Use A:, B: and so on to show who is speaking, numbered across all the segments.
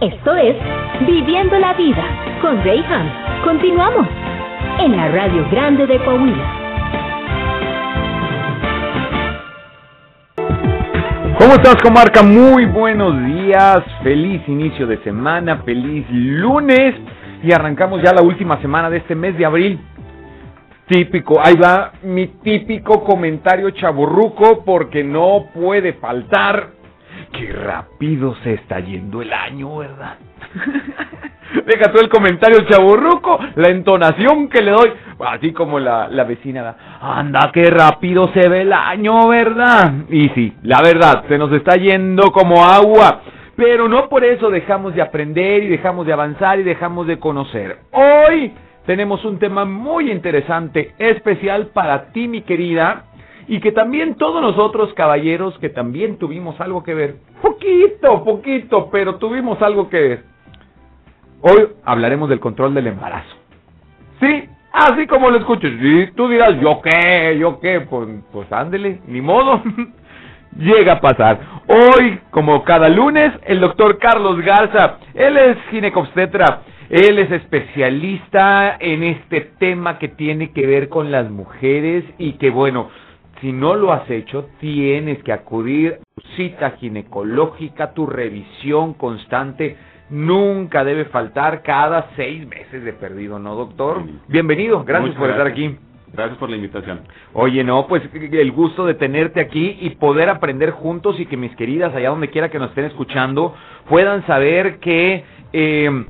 A: Esto es Viviendo la Vida con Rayhan. Continuamos en la Radio Grande de Coahuila.
B: ¿Cómo estás, comarca? Muy buenos días, feliz inicio de semana, feliz lunes y arrancamos ya la última semana de este mes de abril. Típico, ahí va mi típico comentario chaburruco porque no puede faltar. Qué rápido se está yendo el año, ¿verdad? Deja tú el comentario chaburruco, la entonación que le doy, así como la, la vecina, anda, qué rápido se ve el año, ¿verdad? Y sí, la verdad, se nos está yendo como agua. Pero no por eso dejamos de aprender y dejamos de avanzar y dejamos de conocer. Hoy tenemos un tema muy interesante, especial para ti, mi querida, y que también todos nosotros, caballeros, que también tuvimos algo que ver. Poquito, poquito, pero tuvimos algo que ver. Hoy hablaremos del control del embarazo. Sí, así como lo escuches. Y tú dirás, ¿yo qué? ¿Yo qué? Pues, pues ándele, ni modo. Llega a pasar. Hoy, como cada lunes, el doctor Carlos Garza, él es ginecobstetra él es especialista en este tema que tiene que ver con las mujeres y que bueno, si no lo has hecho, tienes que acudir a tu cita ginecológica, tu revisión constante. Nunca debe faltar cada seis meses de perdido, ¿no, doctor? Bienvenido, gracias por estar aquí.
C: Gracias por la invitación.
B: Oye, no, pues el gusto de tenerte aquí y poder aprender juntos y que mis queridas, allá donde quiera que nos estén escuchando, puedan saber que eh,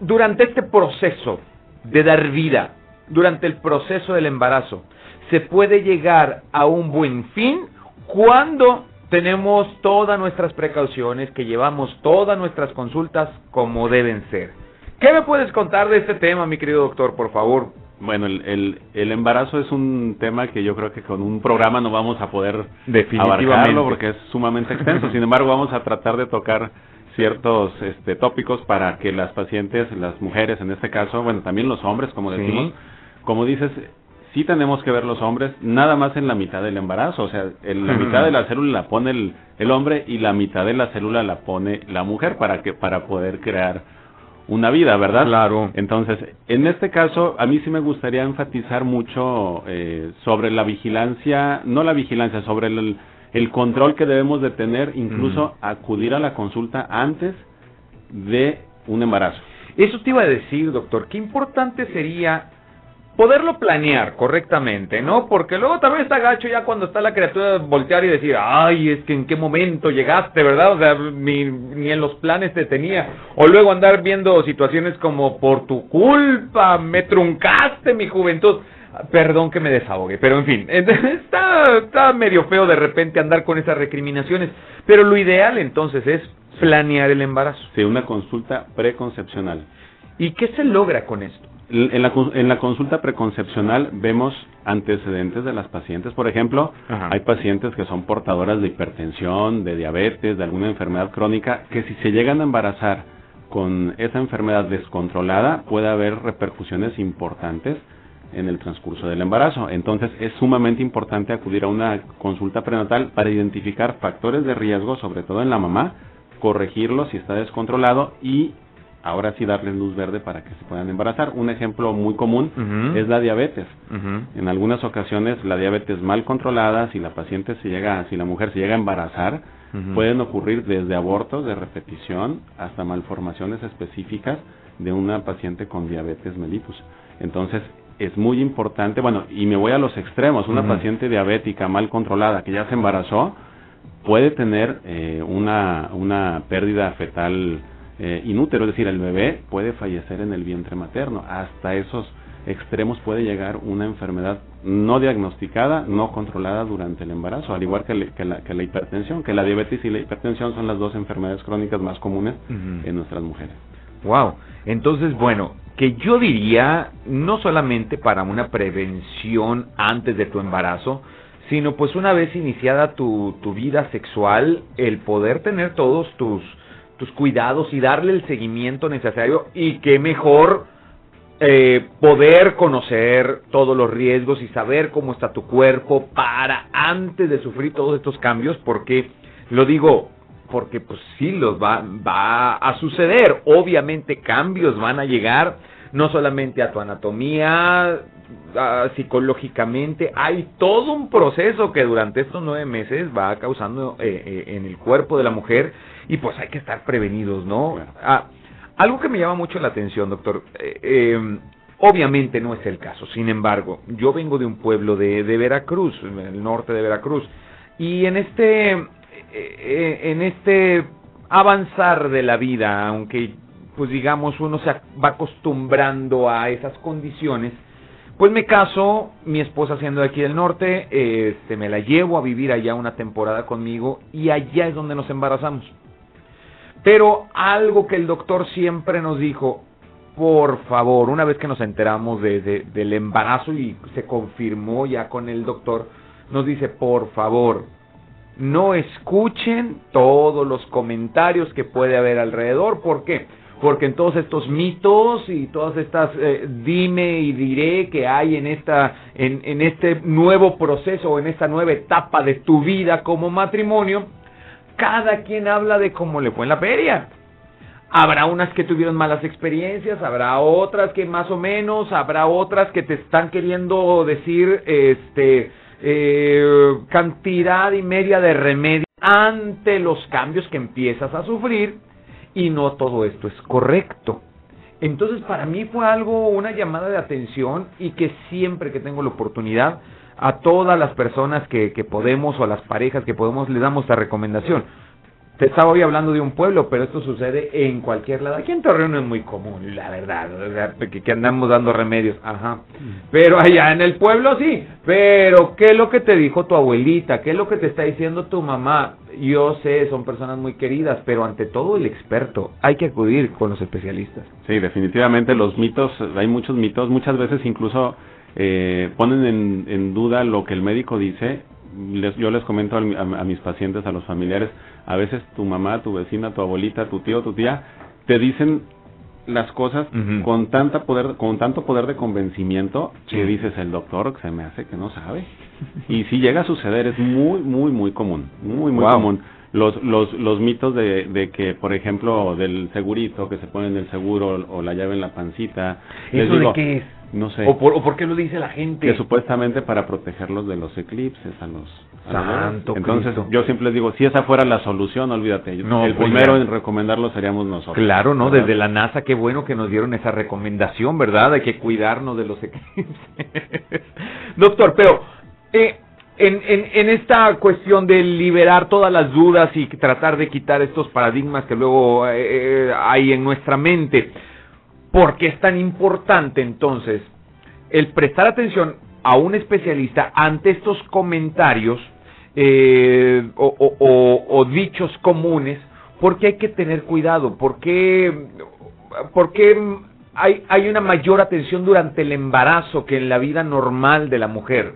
B: durante este proceso de dar vida, durante el proceso del embarazo, se puede llegar a un buen fin cuando tenemos todas nuestras precauciones, que llevamos todas nuestras consultas como deben ser. ¿Qué me puedes contar de este tema, mi querido doctor, por favor?
C: Bueno, el, el, embarazo es un tema que yo creo que con un programa no vamos a poder abarcarlo porque es sumamente extenso. Sin embargo, vamos a tratar de tocar ciertos este, tópicos para que las pacientes, las mujeres en este caso, bueno, también los hombres, como decimos, como dices, sí tenemos que ver los hombres nada más en la mitad del embarazo, o sea, en la mitad de la célula la pone el, el hombre y la mitad de la célula la pone la mujer para que para poder crear una vida, ¿verdad?
B: Claro.
C: Entonces, en este caso, a mí sí me gustaría enfatizar mucho eh, sobre la vigilancia, no la vigilancia, sobre el, el control que debemos de tener, incluso acudir a la consulta antes de un embarazo.
B: Eso te iba a decir, doctor, qué importante sería poderlo planear correctamente, ¿no? Porque luego también está gacho ya cuando está la criatura voltear y decir, ay, es que en qué momento llegaste, ¿verdad? O sea, ni, ni en los planes te tenía. O luego andar viendo situaciones como, por tu culpa, me truncaste mi juventud. Perdón que me desahogue, pero en fin, está, está medio feo de repente andar con esas recriminaciones, pero lo ideal entonces es planear el embarazo.
C: Sí, una consulta preconcepcional.
B: ¿Y qué se logra con esto?
C: En la, en la consulta preconcepcional vemos antecedentes de las pacientes. Por ejemplo, hay pacientes que son portadoras de hipertensión, de diabetes, de alguna enfermedad crónica, que si se llegan a embarazar con esa enfermedad descontrolada, puede haber repercusiones importantes en el transcurso del embarazo. Entonces es sumamente importante acudir a una consulta prenatal para identificar factores de riesgo, sobre todo en la mamá, corregirlos si está descontrolado y ahora sí darles luz verde para que se puedan embarazar. Un ejemplo muy común es la diabetes. En algunas ocasiones la diabetes mal controlada, si la paciente se llega, si la mujer se llega a embarazar, pueden ocurrir desde abortos de repetición hasta malformaciones específicas de una paciente con diabetes mellitus. Entonces, es muy importante, bueno, y me voy a los extremos, una paciente diabética mal controlada que ya se embarazó puede tener eh, una, una pérdida fetal eh, inútero, es decir, el bebé puede fallecer en el vientre materno. Hasta esos extremos puede llegar una enfermedad no diagnosticada, no controlada durante el embarazo, al igual que, la, que la, hipertensión, que la diabetes y la hipertensión son las dos enfermedades crónicas más comunes en nuestras mujeres.
B: Wow. Entonces, bueno, que yo diría no solamente para una prevención antes de tu embarazo, sino pues una vez iniciada tu, tu vida sexual, el poder tener todos tus, tus cuidados y darle el seguimiento necesario y que mejor eh, poder conocer todos los riesgos y saber cómo está tu cuerpo para antes de sufrir todos estos cambios, porque lo digo porque pues sí los va, va a suceder. Obviamente cambios van a llegar, no solamente a tu anatomía, psicológicamente, hay todo un proceso que durante estos nueve meses va causando eh, eh, en el cuerpo de la mujer y pues hay que estar prevenidos, ¿no? Ah, algo que me llama mucho la atención, doctor, eh, em, obviamente no es el caso, sin embargo, yo vengo de un pueblo de, de Veracruz, el norte de Veracruz, y en este, en este avanzar de la vida, aunque pues digamos uno se va acostumbrando a esas condiciones, pues me caso, mi esposa siendo de aquí del norte, este, me la llevo a vivir allá una temporada conmigo y allá es donde nos embarazamos. Pero algo que el doctor siempre nos dijo, por favor, una vez que nos enteramos de, del embarazo y se confirmó ya con el doctor, nos dice, por favor, no escuchen todos los comentarios que puede haber alrededor. ¿Por qué? porque en todos estos mitos y todas estas eh, dime y diré que hay en esta en, en este nuevo proceso o en esta nueva etapa de tu vida como matrimonio cada quien habla de cómo le fue en la feria habrá unas que tuvieron malas experiencias habrá otras que más o menos habrá otras que te están queriendo decir este eh, cantidad y media de remedio ante los cambios que empiezas a sufrir y no todo esto es correcto. Entonces para mí fue algo, una llamada de atención y que siempre que tengo la oportunidad, a todas las personas que, que podemos o a las parejas que podemos, le damos la recomendación. Te estaba hoy hablando de un pueblo, pero esto sucede en cualquier lado. Aquí en Torreón es muy común, la verdad, que, que, andamos dando remedios, ajá. Pero allá en el pueblo sí. Pero, ¿qué es lo que te dijo tu abuelita? ¿Qué es lo que te está diciendo tu mamá? Yo sé, son personas muy queridas, pero ante todo el experto. Hay que acudir con los especialistas.
C: Sí, definitivamente los mitos, hay muchos mitos, muchas veces incluso eh, ponen en, en duda lo que el médico dice. Les, yo les comento a, a mis pacientes, a los familiares, a veces tu mamá, tu vecina, tu abuelita, tu tío, tu tía, te dicen las cosas con tanta poder con tanto poder de convencimiento que dices el doctor que se me hace que no sabe y si llega a suceder es muy muy muy común muy muy común. Los los los mitos de, de que por ejemplo del segurito que se pone en el seguro o la llave en la pancita
B: ¿Eso de qué es?
C: No sé.
B: ¿O por, qué lo dice la gente?
C: Que supuestamente para protegerlos de los eclipses, a los...
B: Santo
C: Entonces, yo siempre les digo, si esa fuera la solución, olvídate. No, el pues primero en recomendarlo seríamos nosotros.
B: Claro, ¿no? Desde la NASA, qué bueno que nos dieron esa recomendación, ¿verdad? Hay que cuidarnos de los eclipses. Doctor, pero... Eh, en, en, en, esta cuestión de liberar todas las dudas y tratar de quitar estos paradigmas que luego eh, eh, hay en nuestra mente, ¿Por qué es tan importante entonces el prestar atención a un especialista ante estos comentarios eh, o, dichos comunes? ¿Por qué hay que tener cuidado? ¿Por qué, hay, hay una mayor atención durante el embarazo que en la vida normal de la mujer?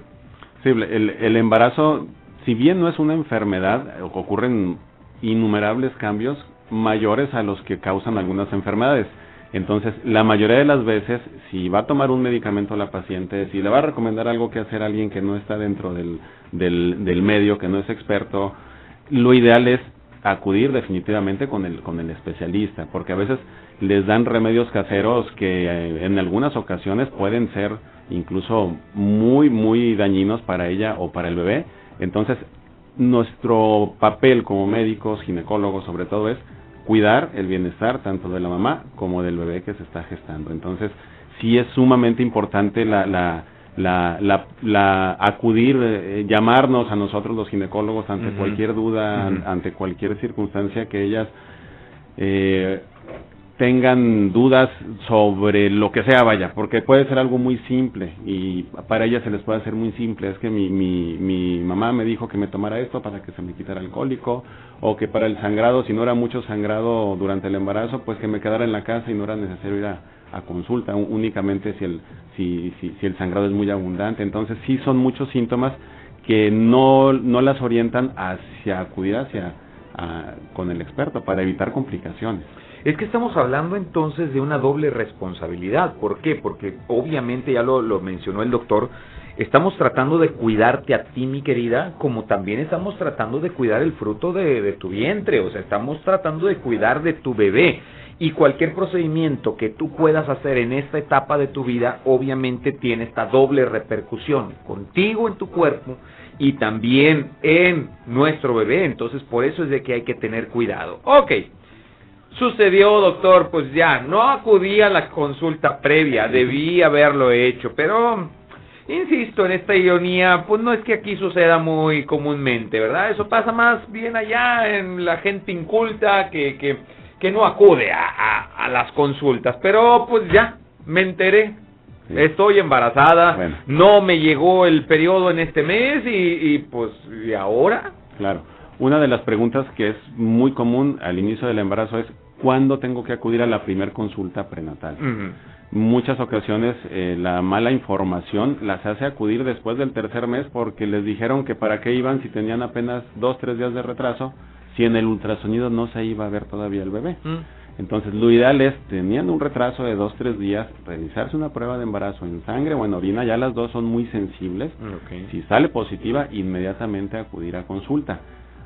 C: Sí, el, el embarazo, si bien no es una enfermedad, ocurren innumerables cambios mayores a los que causan algunas enfermedades. Entonces, la mayoría de las veces, si va a tomar un medicamento a la paciente, si le va a recomendar algo que hacer alguien que no está dentro del, del, del medio, que no es experto, lo ideal es acudir definitivamente con el, con el especialista, porque a veces les dan remedios caseros que eh, en algunas ocasiones pueden ser incluso muy, muy dañinos para ella o para el bebé. Entonces, nuestro papel como médicos, ginecólogos sobre todo, es cuidar el bienestar tanto de la mamá como del bebé que se está gestando. Entonces, sí es sumamente importante la, la, la, la, acudir, eh, llamarnos a nosotros los ginecólogos ante cualquier duda, ante cualquier circunstancia que ellas eh, tengan dudas sobre lo que sea, vaya, porque puede ser algo muy simple y para ellas se les puede hacer muy simple. Es que mi, mi, mi mamá me dijo que me tomara esto para que se me quitara alcohólico o que para el sangrado, si no era mucho sangrado durante el embarazo, pues que me quedara en la casa y no era necesario ir a, a consulta únicamente si el, si, si, si el sangrado es muy abundante. Entonces sí son muchos síntomas que no, no las orientan hacia acudir hacia con el experto para evitar complicaciones.
B: Es que estamos hablando entonces de una doble responsabilidad. ¿Por qué? Porque obviamente ya lo, mencionó el doctor, estamos tratando de cuidarte a ti, mi querida, como también estamos tratando de cuidar el fruto de, de tu vientre, o sea, estamos tratando de cuidar de tu bebé. Y cualquier procedimiento que tú puedas hacer en esta etapa de tu vida, obviamente tiene esta doble repercusión contigo en tu cuerpo y también en nuestro bebé. Entonces, por eso es de que hay que tener cuidado. Ok. Sucedió, doctor, pues ya, no acudí a la consulta previa, debí haberlo hecho, pero insisto en esta ironía, pues no es que aquí suceda muy comúnmente, ¿verdad? Eso pasa más bien allá en la gente inculta que, que, que no acude a, a, las consultas, pero pues ya, me enteré, estoy embarazada, no me llegó el periodo en este mes y, y pues, ¿y ahora?
C: Claro. Una de las preguntas que es muy común al inicio del embarazo es ¿cuándo tengo que acudir a la primer consulta prenatal? Muchas ocasiones eh, la mala información las hace acudir después del tercer mes porque les dijeron que para qué iban si tenían apenas dos, tres días de retraso, si en el ultrasonido no se iba a ver todavía el bebé. Entonces, lo ideal es, teniendo un retraso de dos, tres días, realizarse una prueba de embarazo en sangre o en orina, ya las dos son muy sensibles. Si sale positiva, inmediatamente acudir a consulta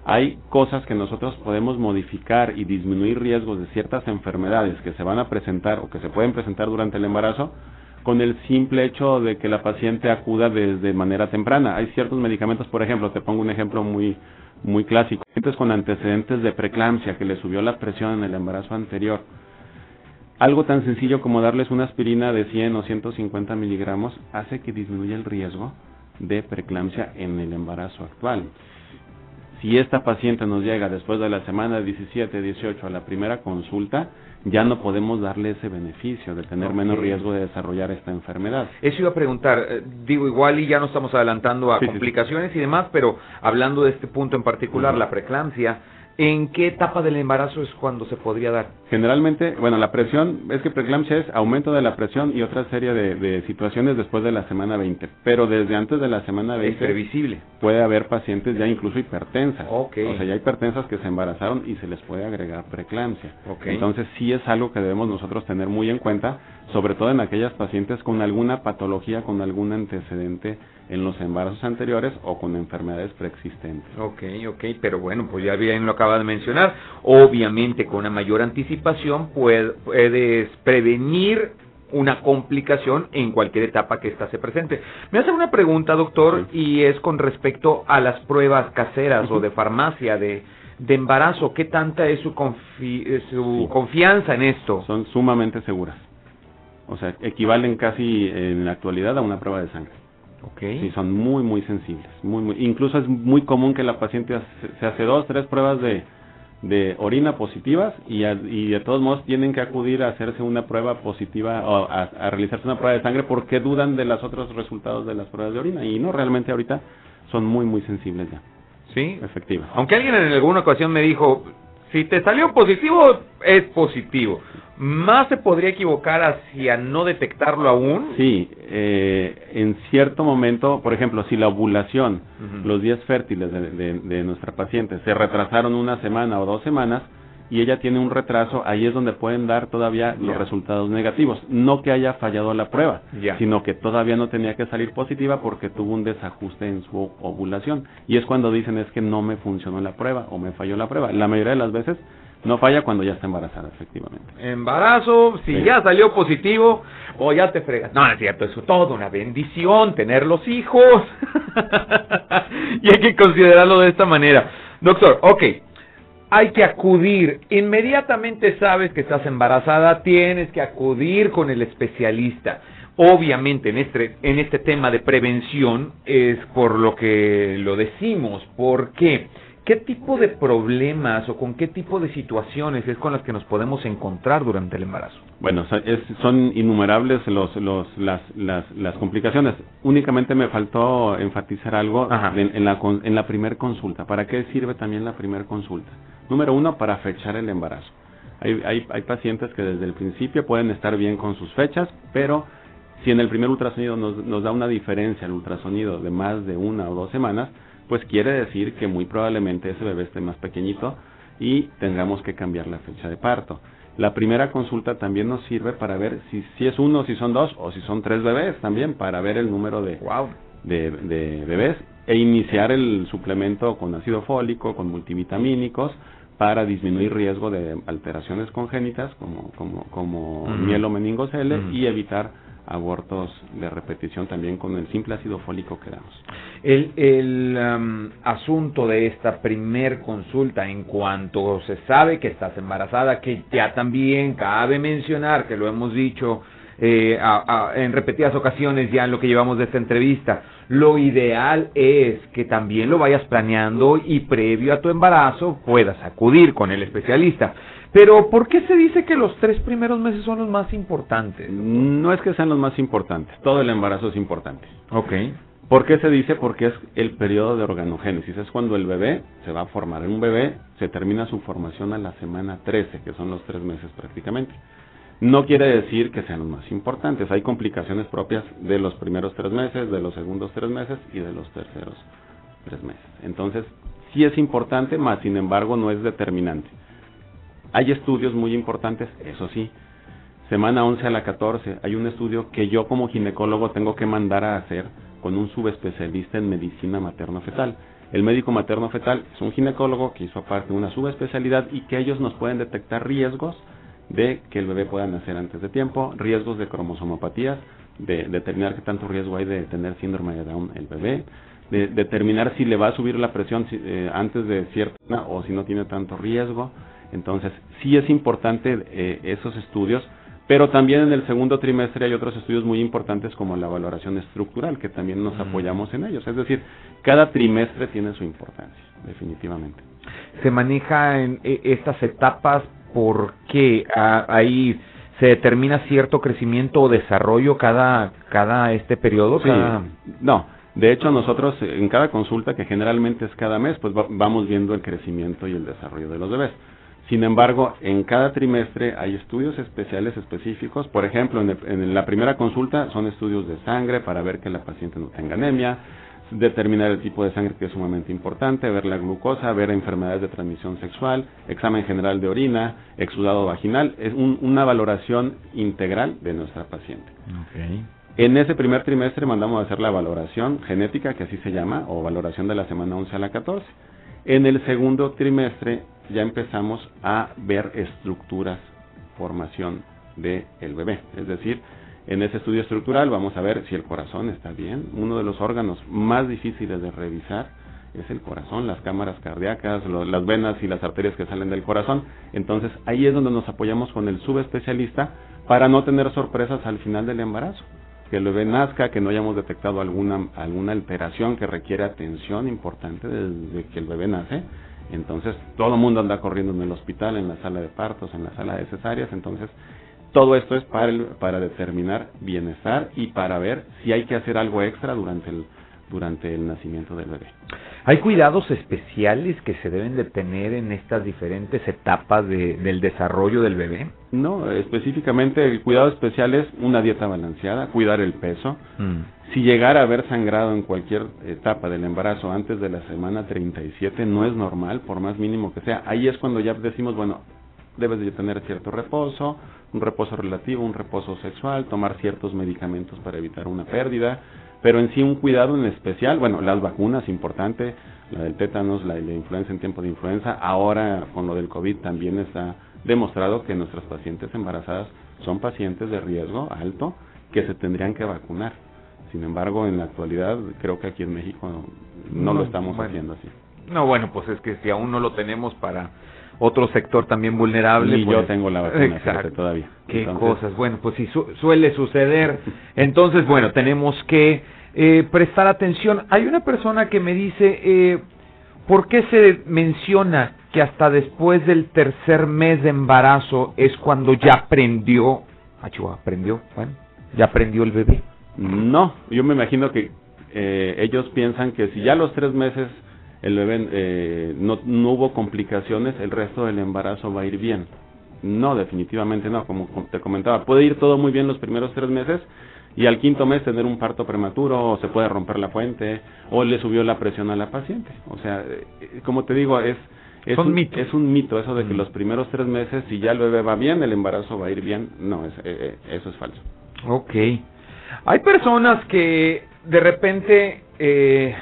C: hay cosas que nosotros podemos modificar y disminuir riesgos de ciertas enfermedades que se van a presentar o que se pueden presentar durante el embarazo con el simple hecho de que la paciente acuda desde manera temprana. Hay ciertos medicamentos, por ejemplo, te pongo un ejemplo muy muy clásico, pacientes con antecedentes de preeclampsia que le subió la presión en el embarazo anterior. Algo tan sencillo como darles una aspirina de 100 o 150 miligramos hace que disminuya el riesgo de preeclampsia en el embarazo actual. Si esta paciente nos llega después de la semana 17, 18 a la primera consulta, ya no podemos darle ese beneficio de tener menos riesgo de desarrollar esta enfermedad.
B: Eso iba a preguntar, eh, digo igual y ya no estamos adelantando a complicaciones y demás, pero hablando de este punto en particular, la preeclampsia, ¿En qué etapa del embarazo es cuando se podría dar?
C: Generalmente, bueno, la presión, es que preeclampsia es aumento de la presión y otra serie de, situaciones después de la semana 20, pero desde antes de la semana 20
B: es previsible.
C: puede haber pacientes ya incluso hipertensas. Okay. O sea, ya hay hipertensas que se embarazaron y se les puede agregar preeclampsia. Okay. Entonces sí es algo que debemos nosotros tener muy en cuenta, sobre todo en aquellas pacientes con alguna patología, con algún antecedente en los embarazos anteriores o con enfermedades preexistentes.
B: Ok, ok, pero bueno, pues ya bien lo acaba de mencionar. Obviamente con una mayor anticipación puedes prevenir una complicación en cualquier etapa que ésta se presente. Me hace una pregunta, doctor, y es con respecto a las pruebas caseras o de farmacia de, de embarazo. ¿Qué tanta es su, su confianza en esto?
C: Son sumamente seguras. O sea, equivalen casi en la actualidad a una prueba de sangre.
B: Okay.
C: Sí, son muy, muy sensibles. Muy, muy, incluso es muy común que la paciente se hace dos, tres pruebas de, de orina positivas y, y de todos modos tienen que acudir a hacerse una prueba positiva o a, a, realizarse una prueba de sangre porque dudan de los otros resultados de las pruebas de orina y no realmente ahorita son muy muy sensibles ya.
B: Sí,
C: efectivamente.
B: Aunque alguien en alguna ocasión me dijo, si te salió positivo, es positivo. ¿Más se podría equivocar hacia no detectarlo aún?
C: Sí, eh, en cierto momento, por ejemplo, si la ovulación, los días fértiles de, nuestra paciente se retrasaron una semana o dos semanas, y ella tiene un retraso, ahí es donde pueden dar todavía los resultados negativos. No que haya fallado la prueba, sino que todavía no tenía que salir positiva porque tuvo un desajuste en su ovulación. Y es cuando dicen es que no me funcionó la prueba o me falló la prueba. La mayoría de las veces no falla cuando ya está embarazada, efectivamente.
B: Embarazo, si ya salió positivo o ya te fregas. No, es cierto, es todo una bendición tener los hijos. y hay que considerarlo de esta manera. Doctor, ok, hay que acudir. Inmediatamente sabes que estás embarazada, tienes que acudir con el especialista. Obviamente en este, en este tema de prevención es por lo que lo decimos. ¿Por qué? ¿Qué tipo de problemas o con qué tipo de situaciones es con las que nos podemos encontrar durante el embarazo?
C: Bueno, son innumerables los, los, las, las, las, complicaciones. Únicamente me faltó enfatizar algo en, en, la, en la primer consulta. ¿Para qué sirve también la primera consulta? Número uno, para fechar el embarazo. Hay, hay, hay pacientes que desde el principio pueden estar bien con sus fechas, pero si en el primer ultrasonido nos, nos da una diferencia el ultrasonido de más de una o dos semanas, pues quiere decir que muy probablemente ese bebé esté más pequeñito y tengamos que cambiar la fecha de parto. La primera consulta también nos sirve para ver si, si es uno, si son dos o si son tres bebés también, para ver el número de, de, de bebés e iniciar el suplemento con ácido fólico, con multivitamínicos, para disminuir riesgo de alteraciones congénitas como, como, como mielomeningocele y evitar abortos de repetición también con el simple ácido fólico que damos.
B: El, el um, asunto de esta primer consulta en cuanto se sabe que estás embarazada, que ya también cabe mencionar, que lo hemos dicho eh, en repetidas ocasiones ya en lo que llevamos de esta entrevista, lo ideal es que también lo vayas planeando y previo a tu embarazo puedas acudir con el especialista. Pero, ¿por qué se dice que los tres primeros meses son los más importantes?
C: No es que sean los más importantes, todo el embarazo es importante.
B: Ok.
C: ¿Por qué se dice? Porque es el periodo de organogénesis, es cuando el bebé se va a formar. En un bebé se termina su formación a la semana 13, que son los tres meses prácticamente. No quiere decir que sean más importantes, hay complicaciones propias de los primeros tres meses, de los segundos tres meses y de los terceros tres meses. Entonces, sí es importante, más sin embargo no es determinante. Hay estudios muy importantes, eso sí. Semana 11 a la 14 hay un estudio que yo como ginecólogo tengo que mandar a hacer con un subespecialista en medicina materno-fetal. El médico materno-fetal es un ginecólogo que hizo aparte una subespecialidad y que ellos nos pueden detectar riesgos de que el bebé pueda nacer antes de tiempo, riesgos de cromosomopatías, de determinar qué tanto riesgo hay de tener síndrome de Down el bebé, de determinar si le va a subir la presión eh, antes de cierta o si no tiene tanto riesgo. Entonces, sí es importante eh, esos estudios, pero también en el segundo trimestre hay otros estudios muy importantes como la valoración estructural, que también nos apoyamos en ellos. Es decir, cada trimestre tiene su importancia, definitivamente.
B: Se maneja en e, estas etapas porque ahí se determina cierto crecimiento o desarrollo cada cada este periodo.
C: No, de hecho nosotros en cada consulta que generalmente es cada mes, pues vamos viendo el crecimiento y el desarrollo de los bebés. Sin embargo, en cada trimestre hay estudios especiales específicos. Por ejemplo, en, en la primera consulta son estudios de sangre para ver que la paciente no tenga anemia determinar el tipo de sangre que es sumamente importante, ver la glucosa, ver enfermedades de transmisión sexual, examen general de orina, exudado vaginal, es una valoración integral de nuestra paciente. En ese primer trimestre mandamos a hacer la valoración genética, que así se llama, o valoración de la semana 11 a la 14. En el segundo trimestre ya empezamos a ver estructuras, formación del el bebé, es decir, en ese estudio estructural vamos a ver si el corazón está bien. Uno de los órganos más difíciles de revisar es el corazón, las cámaras cardíacas, las venas y las arterias que salen del corazón. Entonces ahí es donde nos apoyamos con el subespecialista para no tener sorpresas al final del embarazo. Que el bebé nazca, que no hayamos detectado alguna, alguna alteración que requiere atención importante desde que el bebé nace. Entonces todo el mundo anda corriendo en el hospital, en la sala de partos, en la sala de cesáreas. Entonces todo esto es para, para determinar bienestar y para ver si hay que hacer algo extra durante el, durante el nacimiento del bebé.
B: ¿Hay cuidados especiales que se deben de tener en estas diferentes etapas de, del desarrollo del bebé?
C: No, específicamente el cuidado especial es una dieta balanceada, cuidar el peso. Mm. Si llegara a haber sangrado en cualquier etapa del embarazo antes de la semana 37 no es normal, por más mínimo que sea. Ahí es cuando ya decimos, bueno, debes de tener cierto reposo, un reposo relativo, un reposo sexual, tomar ciertos medicamentos para evitar una pérdida, pero en sí un cuidado en especial, bueno, las vacunas, importante, la del tétanos, la de la influenza en tiempo de influenza, ahora con lo del COVID también está demostrado que nuestras pacientes embarazadas son pacientes de riesgo alto que se tendrían que vacunar. Sin embargo, en la actualidad creo que aquí en México no, lo estamos haciendo así.
B: No, bueno, pues es que si aún no lo tenemos para otro sector también vulnerable.
C: Y yo pues, tengo la vacuna todavía.
B: Qué cosas. Bueno, pues si suele suceder. Entonces, bueno, tenemos que eh, prestar atención. Hay una persona que me dice, eh, ¿por qué se menciona que hasta después del tercer mes de embarazo es cuando ya aprendió, ah, aprendió, bueno, ya aprendió el bebé?
C: No, yo me imagino que eh, ellos piensan que si ya los tres meses el bebé eh, no, no hubo complicaciones, el resto del embarazo va a ir bien. No, definitivamente no, como te comentaba, puede ir todo muy bien los primeros tres meses y al quinto mes tener un parto prematuro o se puede romper la fuente o le subió la presión a la paciente. O sea, eh, como te digo, es, es, un, mito. es un mito eso de que mm. los primeros tres meses, si ya el bebé va bien, el embarazo va a ir bien. No, es, eh, eso es falso.
B: Ok. Hay personas que de repente eh,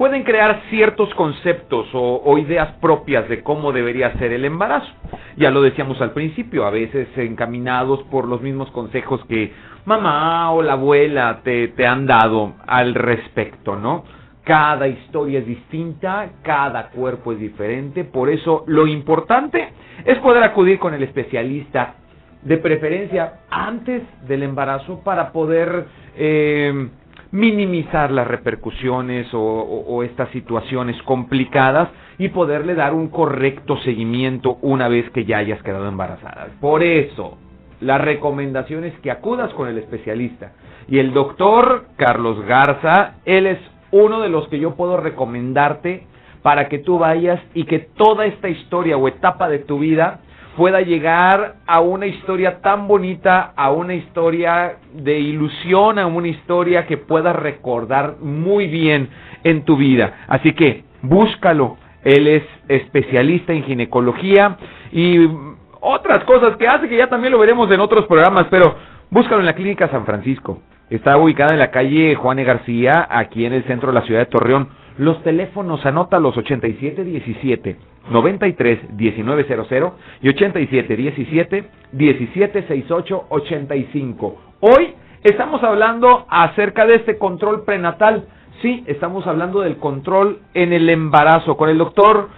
B: pueden crear ciertos conceptos o, ideas propias de cómo debería ser el embarazo. Ya lo decíamos al principio, a veces encaminados por los mismos consejos que mamá o la abuela te, te han dado al respecto, ¿no? Cada historia es distinta, cada cuerpo es diferente, por eso lo importante es poder acudir con el especialista, de preferencia antes del embarazo, para poder eh, minimizar las repercusiones o, estas situaciones complicadas y poderle dar un correcto seguimiento una vez que ya hayas quedado embarazada. Por eso, la recomendación es que acudas con el especialista. Y el doctor Carlos Garza, él es uno de los que yo puedo recomendarte para que tú vayas y que toda esta historia o etapa de tu vida pueda llegar a una historia tan bonita, a una historia de ilusión, a una historia que puedas recordar muy bien en tu vida. Así que búscalo. Él es especialista en ginecología y otras cosas que hace que ya también lo veremos en otros programas, pero búscalo en la Clínica San Francisco. Está ubicada en la calle Juan e. García, aquí en el centro de la ciudad de Torreón. Los teléfonos, anota los 8717 93 1900 y 8717 1768 85. Hoy estamos hablando acerca de este control prenatal. Sí, estamos hablando del control en el embarazo con el doctor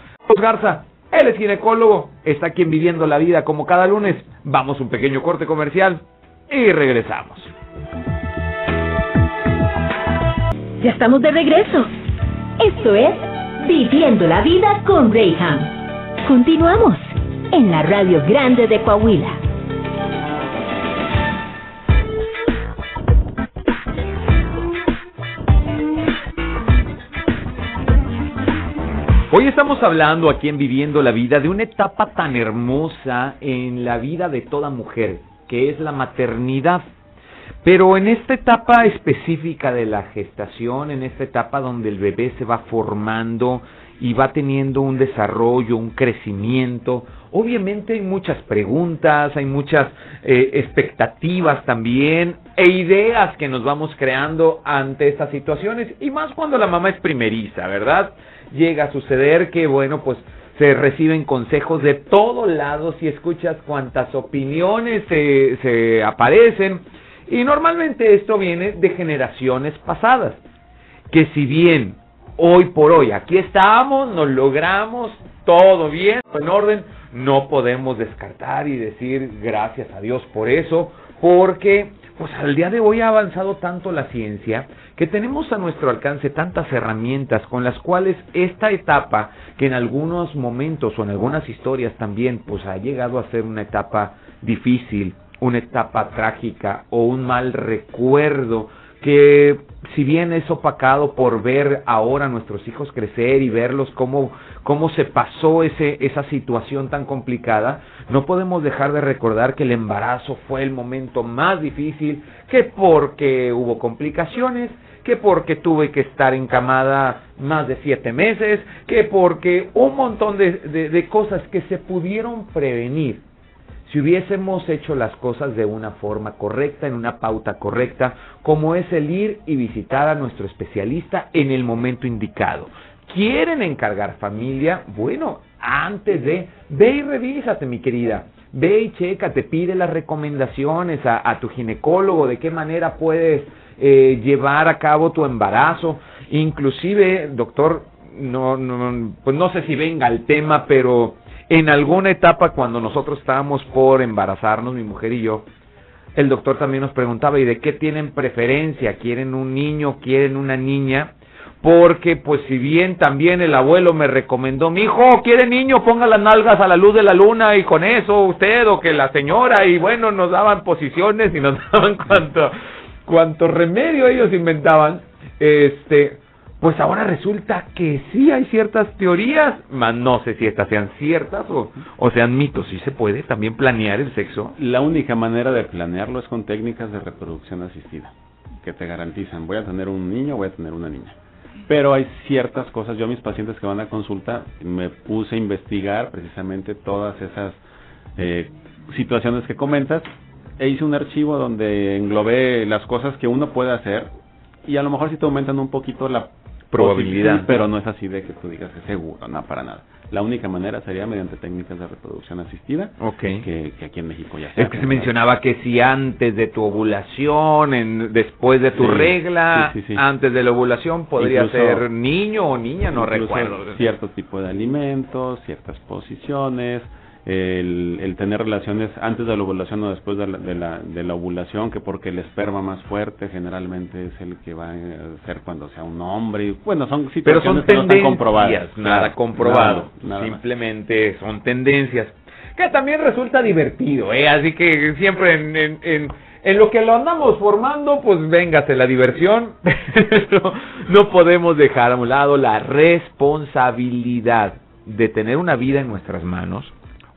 B: Garza. Él es ginecólogo, está aquí en Viviendo la Vida como cada lunes. Vamos un pequeño corte comercial y regresamos.
A: Ya estamos de regreso. Esto es Viviendo la vida con Rayham. Continuamos en la Radio Grande de Coahuila.
B: Hoy estamos hablando aquí en Viviendo la Vida de una etapa tan hermosa en la vida de toda mujer, que es la maternidad. Pero en esta etapa específica de la gestación, en esta etapa donde el bebé se va formando y va teniendo un desarrollo, un crecimiento, obviamente hay muchas preguntas, hay muchas eh, expectativas también e ideas que nos vamos creando ante estas situaciones y más cuando la mamá es primeriza, ¿verdad? Llega a suceder que, bueno, pues se reciben consejos de todos lados y escuchas cuántas opiniones se, se aparecen y normalmente esto viene de generaciones pasadas, que si bien hoy por hoy aquí estamos, nos logramos, todo bien, en orden, no podemos descartar y decir gracias a Dios por eso, porque pues al día de hoy ha avanzado tanto la ciencia que tenemos a nuestro alcance tantas herramientas con las cuales esta etapa, que en algunos momentos o en algunas historias también pues ha llegado a ser una etapa difícil, una etapa trágica o un mal recuerdo que si bien es opacado por ver ahora a nuestros hijos crecer y verlos cómo, cómo se pasó ese, esa situación tan complicada, no podemos dejar de recordar que el embarazo fue el momento más difícil, que porque hubo complicaciones, que porque tuve que estar encamada más de siete meses, que porque un montón de, de cosas que se pudieron prevenir si hubiésemos hecho las cosas de una forma correcta, en una pauta correcta, como es el ir y visitar a nuestro especialista en el momento indicado. ¿Quieren encargar familia? Bueno, antes de, ve y revísate, mi querida. Ve y checa, te pide las recomendaciones a, tu ginecólogo, de qué manera puedes eh, llevar a cabo tu embarazo. Inclusive, doctor, no, no, pues no sé si venga el tema, pero en alguna etapa cuando nosotros estábamos por embarazarnos, mi mujer y yo, el doctor también nos preguntaba, ¿y de qué tienen preferencia? ¿Quieren un niño? ¿Quieren una niña? Porque, pues, si bien también el abuelo me recomendó, mi hijo, quiere niño, ponga las nalgas a la luz de la luna y con eso usted o que la señora, y bueno, nos daban posiciones y nos daban cuanto, cuanto remedio ellos inventaban. Este, pues ahora resulta que sí hay ciertas teorías, mas no sé si estas sean ciertas o, o sean mitos. ¿Sí se puede también planear el sexo?
C: La única manera de planearlo es con técnicas de reproducción asistida, que te garantizan, voy a tener un niño, voy a tener una niña. Pero hay ciertas cosas, yo a mis pacientes que van a consulta me puse a investigar precisamente todas esas eh, situaciones que comentas e hice un archivo donde englobé las cosas que uno puede hacer y a lo mejor sí te aumentan un poquito la
B: probabilidad,
C: pero no es así de que tú digas que seguro, no para nada. La única manera sería mediante técnicas de reproducción asistida,
B: okay.
C: que, aquí en México ya
B: se Es que se mencionaba que si antes de tu ovulación, en, después de tu regla, antes de la ovulación, podría ser niño o niña, no recuerdo.
C: Cierto tipo de alimentos, ciertas posiciones, el, el, tener relaciones antes de la ovulación o después de la, de la, de, la, ovulación, que porque el esperma más fuerte generalmente es el que va a ser cuando sea un hombre. bueno, son
B: situaciones Pero son que no están comprobadas. Nada comprobado. Simplemente son tendencias. Que también resulta divertido, ¿eh? Así que siempre en, en, en, en lo que lo andamos formando, pues véngase la diversión. no, no podemos dejar a un lado la responsabilidad de tener una vida en nuestras manos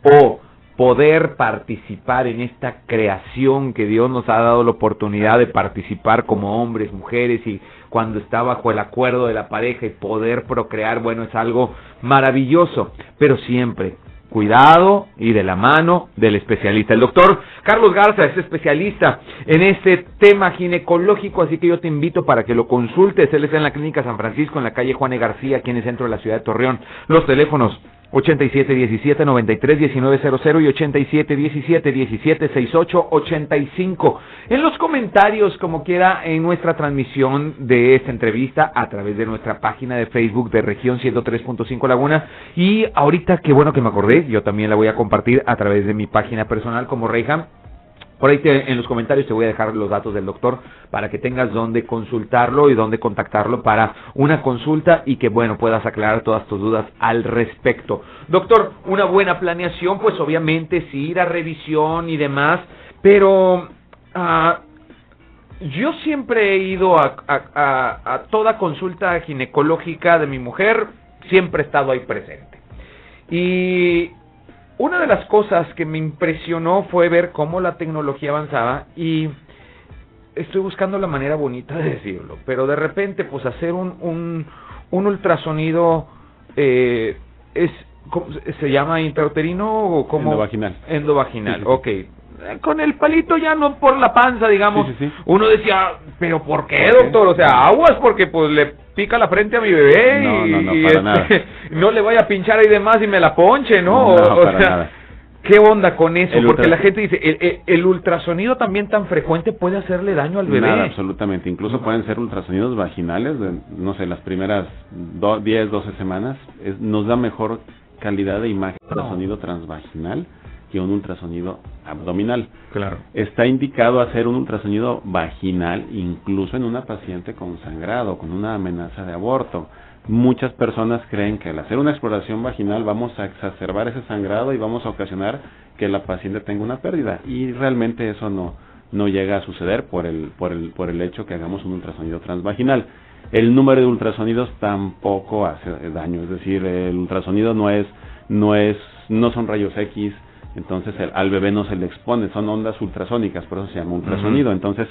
B: o poder participar en esta creación que Dios nos ha dado la oportunidad de participar como hombres, mujeres y cuando está bajo el acuerdo de la pareja y poder procrear, bueno, es algo maravilloso, pero siempre cuidado y de la mano del especialista. El doctor Carlos Garza es especialista en este tema ginecológico, así que yo te invito para que lo consultes. Él está en la Clínica San Francisco, en la calle Juan e. García, aquí en el centro de la ciudad de Torreón. Los teléfonos 8717 93 1900 y 8717 1768 85. En los comentarios, como quiera, en nuestra transmisión de esta entrevista a través de nuestra página de Facebook de Región 103.5 Laguna. Y ahorita, qué bueno que me acordé, yo también la voy a compartir a través de mi página personal como Reyham por ahí en los comentarios te voy a dejar los datos del doctor para que tengas donde consultarlo y donde contactarlo para una consulta y que, bueno, puedas aclarar todas tus dudas al respecto. Doctor, una buena planeación, pues obviamente sí ir a revisión y demás, pero ah, yo siempre he ido a, a toda consulta ginecológica de mi mujer, siempre he estado ahí presente. Y una de las cosas que me impresionó fue ver cómo la tecnología avanzaba y estoy buscando la manera bonita de decirlo, pero de repente pues hacer un, un, un ultrasonido eh, es se llama intrauterino o como
C: endovaginal.
B: Endovaginal, ok. Con el palito ya no por la panza, digamos. Uno decía, pero ¿por qué, doctor? O sea, aguas porque pues le pica la frente a mi bebé y, este, no, le vaya a pinchar ahí demás y me la ponche, ¿no? o, sea, ¿qué onda con eso? Porque la gente dice, el, ultrasonido también tan frecuente puede hacerle daño al bebé.
C: Nada, absolutamente. Incluso pueden ser ultrasonidos vaginales, de, no sé, las primeras 10, 12 semanas. nos da mejor calidad de imagen ultrasonido transvaginal que un ultrasonido abdominal.
B: Claro.
C: Está indicado hacer un ultrasonido vaginal incluso en una paciente con sangrado, con una amenaza de aborto. Muchas personas creen que al hacer una exploración vaginal vamos a exacerbar ese sangrado y vamos a ocasionar que la paciente tenga una pérdida y realmente eso no no llega a suceder por el por el por el hecho que hagamos un ultrasonido transvaginal. El número de ultrasonidos tampoco hace daño, es decir, el ultrasonido no es no es no son rayos X, entonces al bebé no se le expone, son ondas ultrasónicas, por eso se llama ultrasonido. Entonces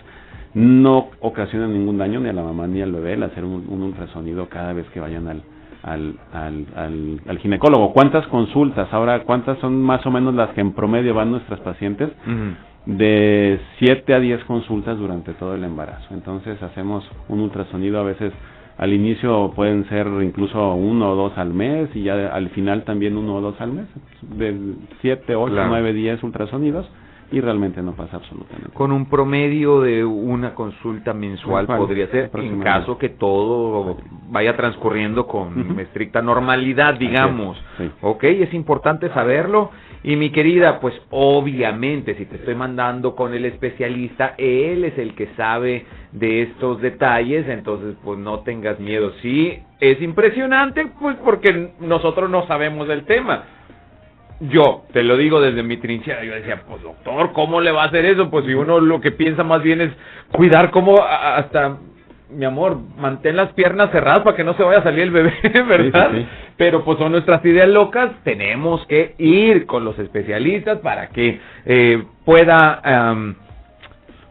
C: no ocasiona ningún daño ni a la mamá ni al bebé el hacer un, ultrasonido cada vez que vayan al, al, al, al, ginecólogo. ¿Cuántas consultas? Ahora, ¿cuántas son más o menos las que en promedio van nuestras pacientes? De 7 a 10 consultas durante todo el embarazo. Entonces hacemos un ultrasonido a veces al inicio pueden ser incluso uno o dos al mes y ya al final también uno o dos al mes, de 7, 8, 9, 10 ultrasonidos y realmente no pasa absolutamente.
B: Con un promedio de una consulta mensual podría ser, en caso que todo vaya transcurriendo con estricta normalidad, digamos. Ok, es importante saberlo. Y mi querida, pues obviamente, si te estoy mandando con el especialista, él es el que sabe de estos detalles, entonces pues no tengas miedo. Sí, es impresionante, pues porque nosotros no sabemos del tema yo, te lo digo desde mi trinchera, yo decía, pues doctor, ¿cómo le va a hacer eso? Pues si uno lo que piensa más bien es cuidar cómo hasta, mi amor, mantén las piernas cerradas para que no se vaya a salir el bebé, ¿verdad? Pero pues son nuestras ideas locas, tenemos que ir con los especialistas para que eh, pueda,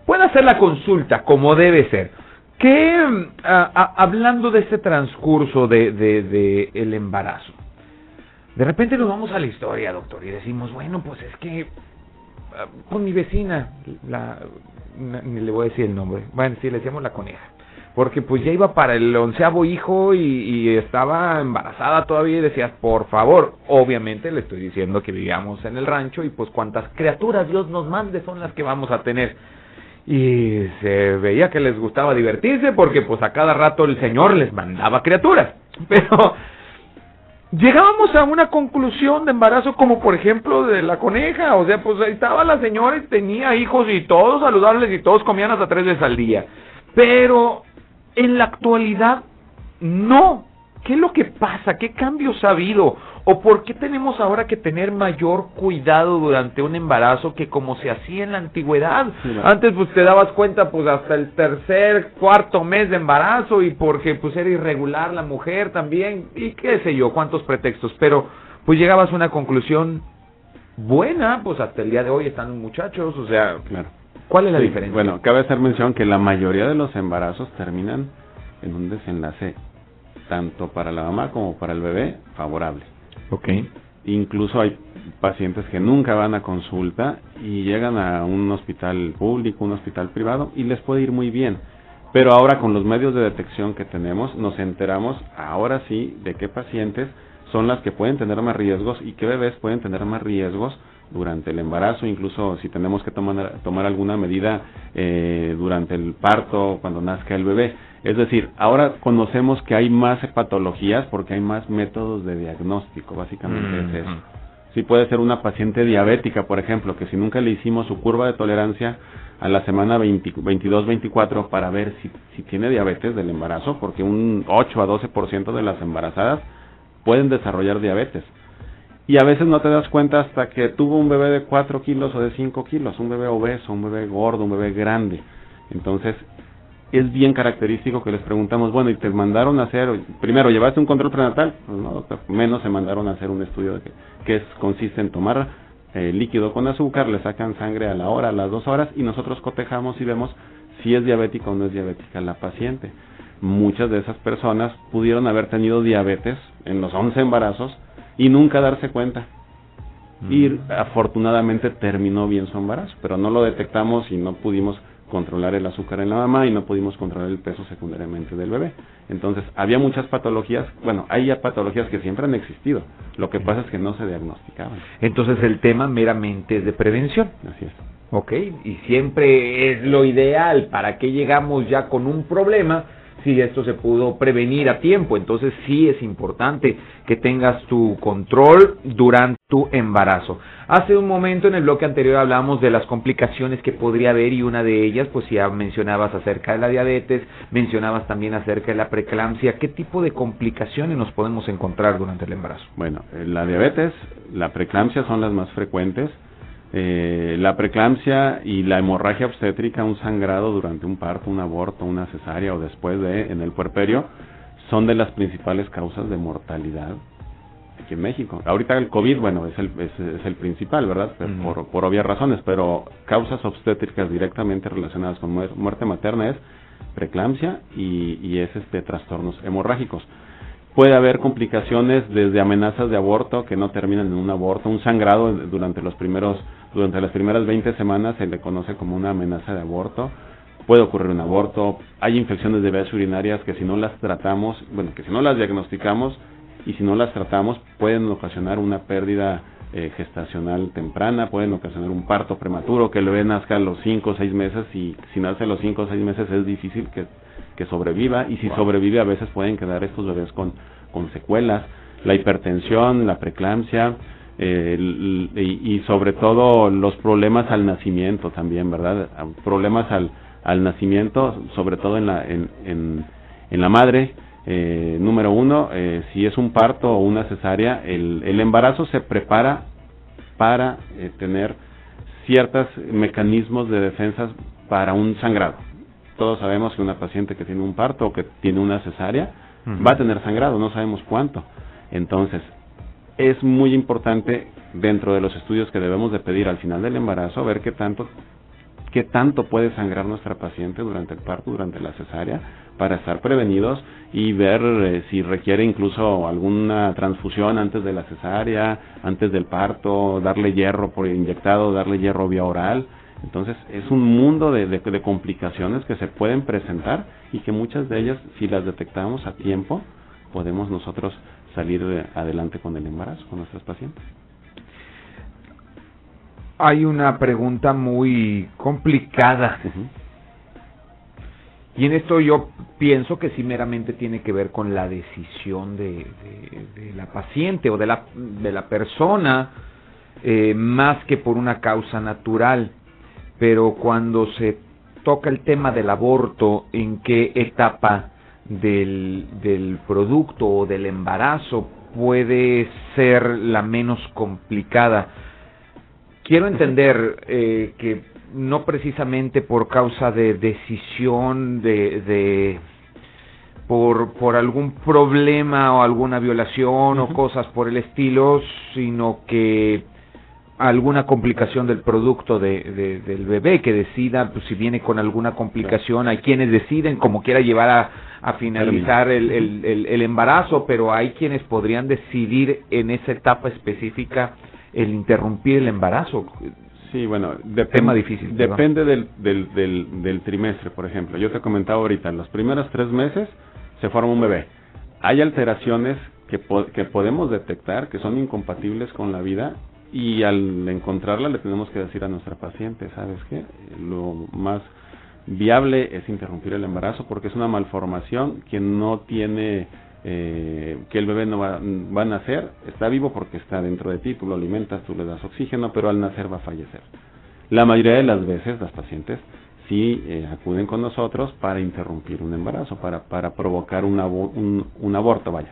B: pueda hacer la consulta como debe ser. Que, hablando de este transcurso de, de, de el embarazo, de repente nos vamos a la historia, doctor, y decimos, bueno, pues es que ah, con mi vecina, la, ni le voy a decir el nombre, bueno, sí, le decíamos la coneja. Porque pues ya iba para el onceavo hijo y, estaba embarazada todavía y decías, por favor, obviamente le estoy diciendo que vivíamos en el rancho y pues cuantas criaturas Dios nos mande son las que vamos a tener. Y se veía que les gustaba divertirse porque pues a cada rato el Señor les mandaba criaturas. Pero llegábamos a una conclusión de embarazo como por ejemplo de la coneja, o sea, pues ahí estaba la señora y tenía hijos y todos saludables y todos comían hasta tres veces al día. Pero en la actualidad no. ¿Qué es lo que pasa? ¿Qué cambios ha habido? ¿O por qué tenemos ahora que tener mayor cuidado durante un embarazo que como se hacía en la antigüedad? Antes pues te dabas cuenta pues hasta el tercer, cuarto mes de embarazo y porque pues era irregular la mujer también y qué sé yo, cuántos pretextos, pero pues llegabas a una conclusión buena, pues hasta el día de hoy están muchachos, o sea,
C: claro.
B: ¿Cuál es la diferencia?
C: Bueno, cabe hacer mención que la mayoría de los embarazos terminan en un desenlace tanto para la mamá como para el bebé favorable.
B: Ok.
C: Incluso hay pacientes que nunca van a consulta y llegan a un hospital público, un hospital privado y les puede ir muy bien. Pero ahora con los medios de detección que tenemos nos enteramos ahora sí de qué pacientes son las que pueden tener más riesgos y qué bebés pueden tener más riesgos durante el embarazo, incluso si tenemos que tomar, tomar alguna medida eh, durante el parto, cuando nazca el bebé. Es decir, ahora conocemos que hay más patologías porque hay más métodos de diagnóstico, básicamente es eso. Sí puede ser una paciente diabética, por ejemplo, que si nunca le hicimos su curva de tolerancia a la semana 22-24 para ver si, si tiene diabetes del embarazo, porque un 8 a 12% de las embarazadas pueden desarrollar diabetes. Y a veces no te das cuenta hasta que tuvo un bebé de 4 kilos o de 5 kilos, un bebé obeso, un bebé gordo, un bebé grande. Entonces, es bien característico que les preguntamos, bueno, y te mandaron a hacer, primero, ¿llevaste un control prenatal? Pues no, menos se mandaron a hacer un estudio de que, que consiste en tomar eh, líquido con azúcar, le sacan sangre a la hora, a las dos horas, y nosotros cotejamos y vemos si es diabética o no es diabética la paciente. Muchas de esas personas pudieron haber tenido diabetes en los 11 embarazos y nunca darse cuenta. Y mm. afortunadamente terminó bien su embarazo, pero no lo detectamos y no pudimos controlar el azúcar en la mamá y no pudimos controlar el peso secundariamente del bebé. Entonces, había muchas patologías, bueno, hay ya patologías que siempre han existido, lo que pasa es que no se diagnosticaban.
B: Entonces, el tema meramente es de prevención.
C: Así es.
B: Ok, y siempre es lo ideal, ¿para qué llegamos ya con un problema? Si esto se pudo prevenir a tiempo. Entonces sí es importante que tengas tu control durante tu embarazo. Hace un momento en el bloque anterior hablamos de las complicaciones que podría haber y una de ellas, pues ya mencionabas acerca de la diabetes, mencionabas también acerca de la preeclampsia. ¿Qué tipo de complicaciones nos podemos encontrar durante el embarazo?
C: Bueno, eh, la diabetes, la preeclampsia son las más frecuentes. Eh, la preeclampsia y la hemorragia obstétrica, un sangrado durante un parto, un aborto, una cesárea o después de en el puerperio, son de las principales causas de mortalidad aquí en México. Ahorita el COVID, bueno, es el, es, el principal, ¿verdad? por, por obvias razones, pero causas obstétricas directamente relacionadas con muerte materna es preeclampsia y, y es este trastornos hemorrágicos. Puede haber complicaciones desde amenazas de aborto que no terminan en un aborto, un sangrado durante los primeros durante las primeras 20 semanas se le conoce como una amenaza de aborto. Puede ocurrir un aborto. Hay infecciones de vías urinarias que si no las tratamos, bueno, que si no las diagnosticamos y si no las tratamos pueden ocasionar una pérdida eh, gestacional temprana, pueden ocasionar un parto prematuro, que el bebé nazca a los 5 o 6 meses y si nace a los 5 o 6 meses es difícil que, que sobreviva y si sobrevive a veces pueden quedar estos bebés con, con secuelas. La hipertensión, la preeclampsia, eh, y, sobre todo los problemas al nacimiento también, ¿verdad? Problemas al, al nacimiento, sobre todo en la, en, en, la madre. Eh, número uno, eh, si es un parto o una cesárea, el, el embarazo se prepara para eh, tener ciertos mecanismos de defensa para un sangrado. Todos sabemos que una paciente que tiene un parto o que tiene una cesárea va a tener sangrado, no sabemos cuánto. Entonces, es muy importante dentro de los estudios que debemos de pedir al final del embarazo ver qué tanto qué tanto puede sangrar nuestra paciente durante el parto, durante la cesárea, para estar prevenidos y ver eh, si requiere incluso alguna transfusión antes de la cesárea, antes del parto, darle hierro por inyectado, darle hierro vía oral. Entonces es un mundo de, de, complicaciones que se pueden presentar y que muchas de ellas, si las detectamos a tiempo, podemos nosotros salir adelante con el embarazo, con nuestros pacientes.
B: Hay una pregunta muy complicada. Y en esto yo pienso que sí meramente tiene que ver con la decisión de, de, la paciente o de la, de la persona, eh, más que por una causa natural. Pero cuando se toca el tema del aborto, ¿en qué etapa del, del producto o del embarazo puede ser la menos complicada? Quiero entender eh, que no precisamente por causa de decisión de, de por, por algún problema o alguna violación o cosas por el estilo, sino que alguna complicación del producto de, del bebé que decida, pues si viene con alguna complicación, hay quienes deciden como quiera llevar a, a finalizar el, el, el, embarazo, pero hay quienes podrían decidir en esa etapa específica el interrumpir el embarazo.
C: Sí, bueno, depende, difícil, depende del, del, del, trimestre, por ejemplo. Yo te comentaba ahorita, en los primeros tres meses se forma un bebé. Hay alteraciones que, que podemos detectar que son incompatibles con la vida y al encontrarla le tenemos que decir a nuestra paciente, ¿sabes qué? Lo más viable es interrumpir el embarazo porque es una malformación que no tiene eh, que el bebé no va, a nacer, está vivo porque está dentro de ti, tú lo alimentas, tú le das oxígeno, pero al nacer va a fallecer. La mayoría de las veces las pacientes sí eh, acuden con nosotros para interrumpir un embarazo, para, para provocar un, un, aborto, vaya.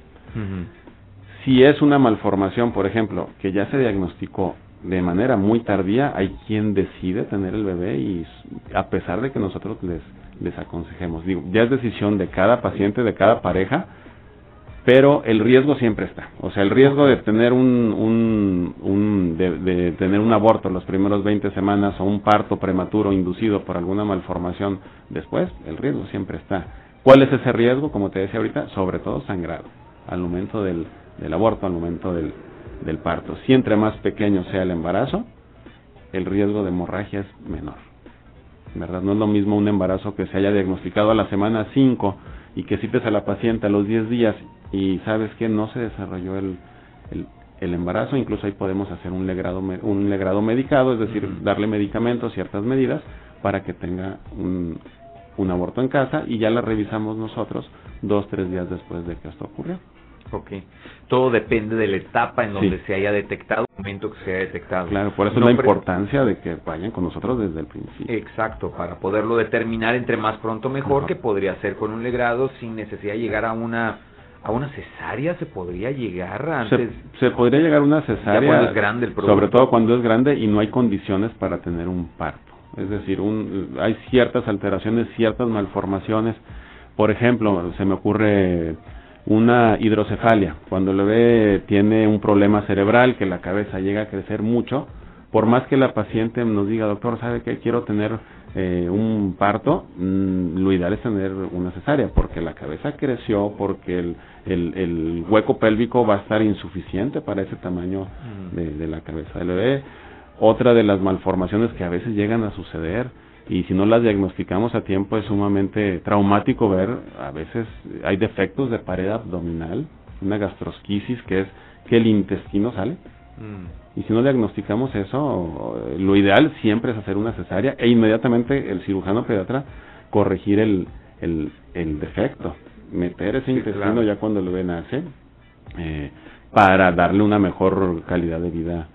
C: Si es una malformación, por ejemplo, que ya se diagnosticó de manera muy tardía, hay quien decide tener el bebé y a pesar de que nosotros les, les aconsejemos, digo, ya es decisión de cada paciente, de cada pareja, pero el riesgo siempre está. O sea, el riesgo de tener un, un, un de, tener un aborto en las primeras 20 semanas o un parto prematuro inducido por alguna malformación después, el riesgo siempre está. ¿Cuál es ese riesgo? Como te decía ahorita, sobre todo sangrado, al momento del, del aborto, al momento del, del parto. Si entre más pequeño sea el embarazo, el riesgo de hemorragia es menor. ¿Verdad? No es lo mismo un embarazo que se haya diagnosticado a la semana 5 y que cites a la paciente a los 10 días y sabes que no se desarrolló el, el, embarazo, incluso ahí podemos hacer un legrado, un legrado medicado, es decir, darle medicamentos, ciertas medidas para que tenga un, un aborto en casa y ya la revisamos nosotros dos, tres días después de que esto ocurrió.
B: Ok. Todo depende de la etapa en donde se haya detectado, el momento que se haya detectado.
C: Claro, por eso la importancia de que vayan con nosotros desde el principio.
B: Exacto, para poderlo determinar entre más pronto mejor, que podría ser con un legrado sin necesidad de llegar a una a una cesárea se podría llegar antes
C: se, podría llegar a una cesárea
B: cuando es grande el
C: sobre todo cuando es grande y no hay condiciones para tener un parto es decir un, hay ciertas alteraciones ciertas malformaciones por ejemplo se me ocurre una hidrocefalia, cuando el bebé tiene un problema cerebral, que la cabeza llega a crecer mucho, por más que la paciente nos diga, doctor, ¿sabe que quiero tener eh, un parto? Mm, lo ideal es tener una cesárea, porque la cabeza creció, porque el, el, el hueco pélvico va a estar insuficiente para ese tamaño de, de la cabeza del bebé. Otra de las malformaciones que a veces llegan a suceder y si no las diagnosticamos a tiempo es sumamente traumático ver, a veces hay defectos de pared abdominal, una gastrosquisis que es que el intestino sale. Mm. Y si no diagnosticamos eso, lo ideal siempre es hacer una cesárea e inmediatamente el cirujano pediatra corregir el, el, el defecto, meter ese intestino ya cuando el bebé nace, eh, para darle una mejor calidad de vida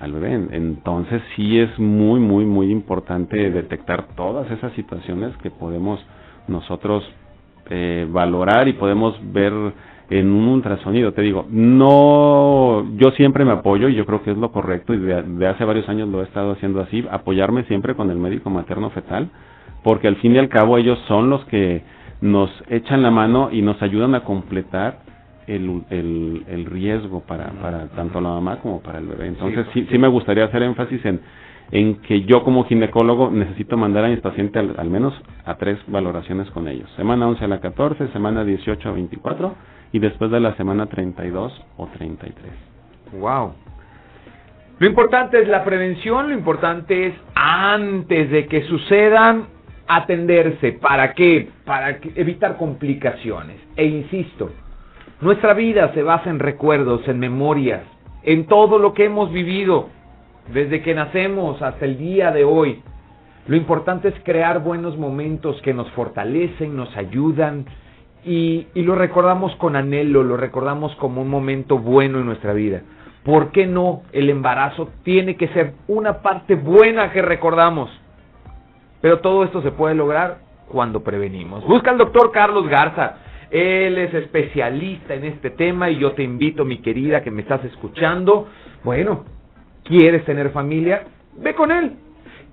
C: al bebé. Entonces sí es muy, muy, muy importante detectar todas esas situaciones que podemos nosotros eh, valorar y podemos ver en un ultrasonido. Te digo, no, yo siempre me apoyo y yo creo que es lo correcto y de, hace varios años lo he estado haciendo así, apoyarme siempre con el médico materno fetal, porque al fin y al cabo ellos son los que nos echan la mano y nos ayudan a completar el, el, el riesgo para, para tanto la mamá como para el bebé. Entonces sí, sí, me gustaría hacer énfasis en, en que yo como ginecólogo necesito mandar a mis pacientes al, menos a tres valoraciones con ellos. Semana 11 a la 14, semana 18 a 24 y después de la semana 32 o 33.
B: Wow. Lo importante es la prevención, lo importante es antes de que sucedan atenderse. ¿Para qué? Para evitar complicaciones. E insisto, nuestra vida se basa en recuerdos, en memorias, en todo lo que hemos vivido desde que nacemos hasta el día de hoy. Lo importante es crear buenos momentos que nos fortalecen, nos ayudan y, y, lo recordamos con anhelo, lo recordamos como un momento bueno en nuestra vida. ¿Por qué no? El embarazo tiene que ser una parte buena que recordamos. Pero todo esto se puede lograr cuando prevenimos. Busca al doctor Carlos Garza. Él es especialista en este tema y yo te invito, mi querida, que me estás escuchando. Bueno, ¿quieres tener familia? Ve con él.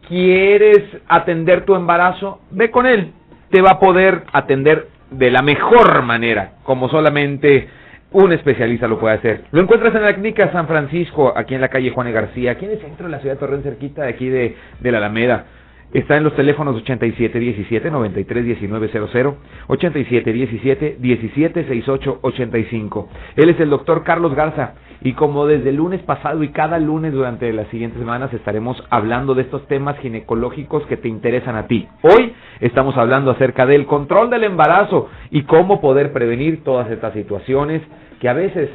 B: ¿Quieres atender tu embarazo? Ve con él. Te va a poder atender de la mejor manera, como solamente un especialista lo puede hacer. Lo encuentras en la clínica San Francisco, aquí en la calle Juan García, aquí en el centro de la ciudad de Torreón, cerquita de aquí de, de la Alameda. Está en los teléfonos 8717 931900, 8717 176885. Él es el doctor Carlos Garza y como desde el lunes pasado y cada lunes durante las siguientes semanas estaremos hablando de estos temas ginecológicos que te interesan a ti. Hoy estamos hablando acerca del control del embarazo y cómo poder prevenir todas estas situaciones que a veces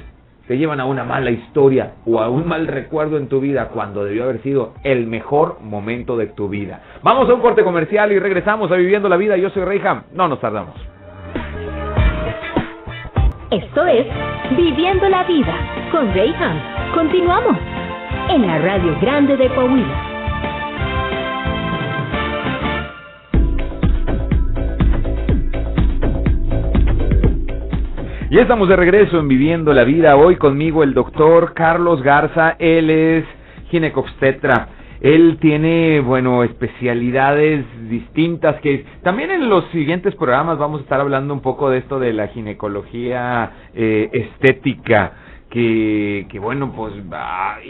B: te llevan a una mala historia o a un mal recuerdo en tu vida cuando debió haber sido el mejor momento de tu vida. Vamos a un corte comercial y regresamos a Viviendo la Vida. Yo soy Reyham. No nos tardamos.
A: Esto es Viviendo la Vida con Reyham. Continuamos en la Radio Grande de Coahuila.
B: Ya estamos de regreso en Viviendo la Vida. Hoy conmigo el doctor Carlos Garza. Él es ginecobstetra. Él tiene, bueno, especialidades distintas que también en los siguientes programas vamos a estar hablando un poco de esto de la ginecología eh, estética. Que, que, bueno, pues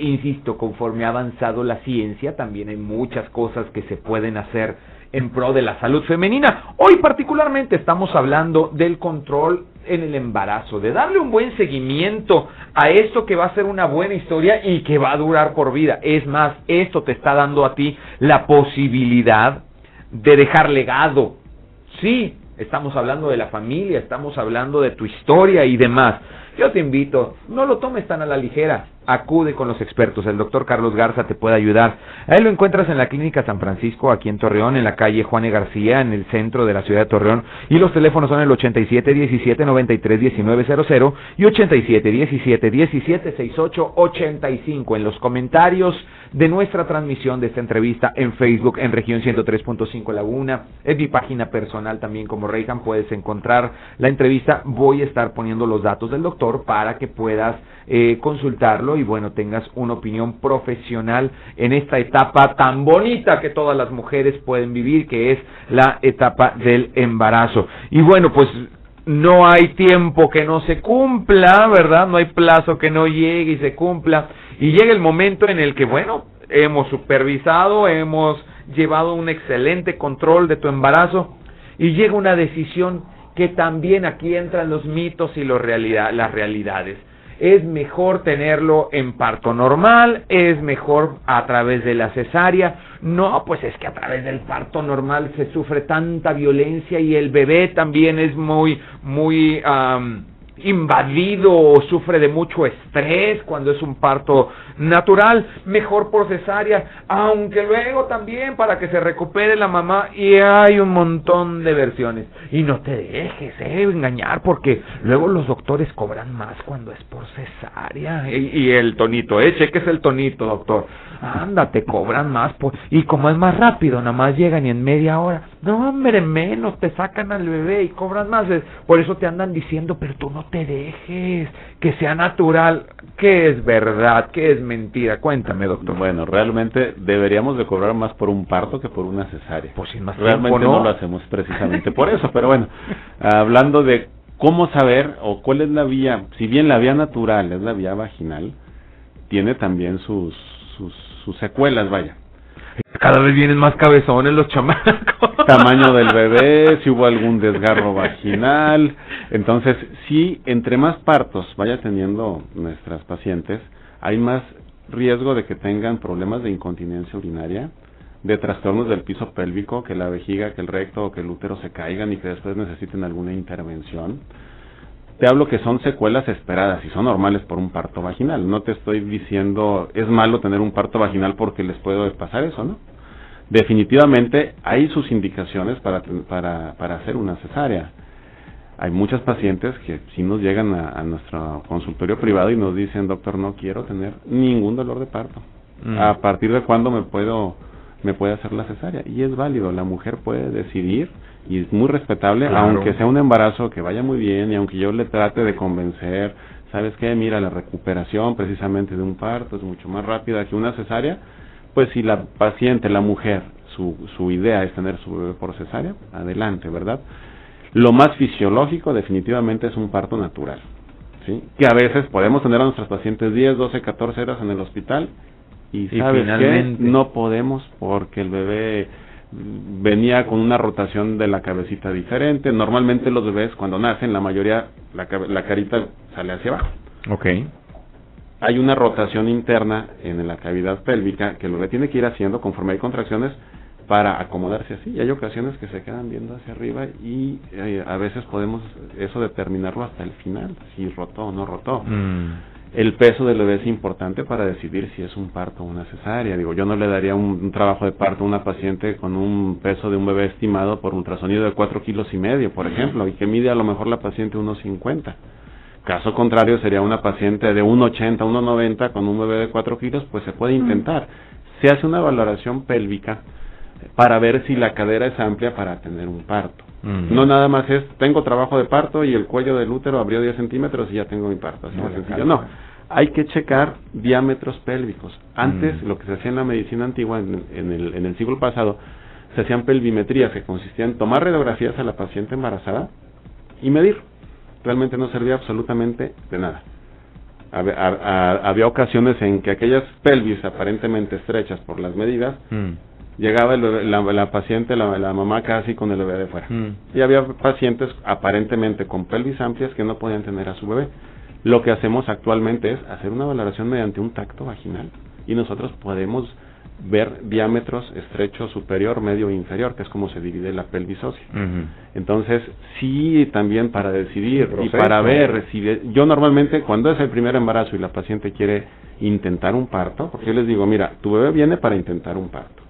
B: insisto, conforme ha avanzado la ciencia, también hay muchas cosas que se pueden hacer en pro de la salud femenina. Hoy particularmente estamos hablando del control en el embarazo, de darle un buen seguimiento a esto que va a ser una buena historia y que va a durar por vida. Es más, esto te está dando a ti la posibilidad de dejar legado. Sí, estamos hablando de la familia, estamos hablando de tu historia y demás. Yo te invito, no lo tomes tan a la ligera acude con los expertos. El doctor Carlos Garza te puede ayudar. A él lo encuentras en la Clínica San Francisco, aquí en Torreón, en la calle Juan e. García, en el centro de la ciudad de Torreón. Y los teléfonos son el 87 17 93 1900 y 87 17 17 68 85. En los comentarios de nuestra transmisión de esta entrevista en Facebook, en región 103.5 Laguna. En mi página personal también como Reyhan puedes encontrar la entrevista. Voy a estar poniendo los datos del doctor para que puedas eh, consultarlo y bueno, tengas una opinión profesional en esta etapa tan bonita que todas las mujeres pueden vivir, que es la etapa del embarazo. Y bueno, pues no hay tiempo que no se cumpla, ¿verdad? No hay plazo que no llegue y se cumpla. Y llega el momento en el que, bueno, hemos supervisado, hemos llevado un excelente control de tu embarazo y llega una decisión que también aquí entran los mitos y los realidad, las realidades es mejor tenerlo en parto normal, es mejor a través de la cesárea. No, pues es que a través del parto normal se sufre tanta violencia y el bebé también es muy, muy invadido o sufre de mucho estrés cuando es un parto natural, mejor por cesárea, aunque luego también para que se recupere la mamá y hay un montón de versiones. Y no te dejes eh, engañar porque luego los doctores cobran más cuando es por cesárea. Y, el tonito, eh, cheques el tonito, doctor. Anda, te cobran más. Por... Y como es más rápido, nada más llegan y en media hora. No, hombre, menos, te sacan al bebé y cobran más. Por eso te andan diciendo, pero tú no te dejes, que sea natural. ¿Qué es verdad? ¿Qué es mentira? Cuéntame, doctor.
C: Bueno, realmente deberíamos de cobrar más por un parto que por una cesárea.
B: Pues sin más
C: realmente
B: ¿no?
C: no lo hacemos precisamente por eso, pero bueno, hablando de cómo saber o cuál es la vía, si bien la vía natural es la vía vaginal, tiene también sus sus, sus secuelas, vaya.
B: Cada vez vienen más cabezones los chamacos.
C: Tamaño del bebé, si hubo algún desgarro vaginal. Entonces, si entre más partos vaya teniendo nuestras pacientes, hay más riesgo de que tengan problemas de incontinencia urinaria, de trastornos del piso pélvico, que la vejiga, que el recto o que el útero se caigan y que después necesiten alguna intervención. Te hablo que son secuelas esperadas y son normales por un parto vaginal. No te estoy diciendo es malo tener un parto vaginal porque les puede pasar eso, ¿no? Definitivamente hay sus indicaciones para, para, para hacer una cesárea. Hay muchas pacientes que si nos llegan a, nuestro consultorio privado y nos dicen, doctor, no quiero tener ningún dolor de parto. Mm. ¿A partir de cuándo me puedo me puede hacer la cesárea? Y es válido, la mujer puede decidir y es muy respetable, aunque sea un embarazo que vaya muy bien y aunque yo le trate de convencer, ¿sabes qué? Mira, la recuperación precisamente de un parto es mucho más rápida que una cesárea, pues si la paciente, la mujer, su, su idea es tener su bebé por cesárea, adelante, ¿verdad? Lo más fisiológico definitivamente es un parto natural, ¿sí? Que a veces podemos tener a nuestras pacientes 10, 12, 14 horas en el hospital y, ¿sabes finalmente... No podemos porque el bebé venía con una rotación de la cabecita diferente. Normalmente los bebés cuando nacen, la mayoría, la, la carita sale hacia abajo.
B: Ok.
C: Hay una rotación interna en la cavidad pélvica que el bebé tiene que ir haciendo conforme hay contracciones para acomodarse así. Y hay ocasiones que se quedan viendo hacia arriba y eh, a veces podemos eso determinarlo hasta el final, si rotó o no rotó. Mm el peso del bebé es importante para decidir si es un parto o una cesárea. Digo, yo no le daría un, trabajo de parto a una paciente con un peso de un bebé estimado por ultrasonido de 4 kilos y medio, por ejemplo, y que mide a lo mejor la paciente unos 50. Caso contrario, sería una paciente de 1,80, 1,90 con un bebé de 4 kilos, pues se puede intentar. Se hace una valoración pélvica para ver si la cadera es amplia para tener un parto. No nada más es, tengo trabajo de parto y el cuello del útero abrió 10 centímetros y ya tengo mi parto. Así no, sencillo. No, hay que checar diámetros pélvicos. Antes, lo que se hacía en la medicina antigua, en, el, en el siglo pasado, se hacían pelvimetrías que consistían en tomar radiografías a la paciente embarazada y medir. Realmente no servía absolutamente de nada. Había, ocasiones en que aquellas pelvis aparentemente estrechas por las medidas mm llegaba la, paciente, la, mamá casi con el bebé de fuera. Mm. Y había pacientes aparentemente con pelvis amplias que no podían tener a su bebé. Lo que hacemos actualmente es hacer una valoración mediante un tacto vaginal y nosotros podemos ver diámetros estrecho superior, medio e inferior, que es como se divide la pelvis ósea. Entonces, sí, también para decidir y para ver si yo normalmente cuando es el primer embarazo y la paciente quiere intentar un parto, porque yo les digo, mira, tu bebé viene para intentar un parto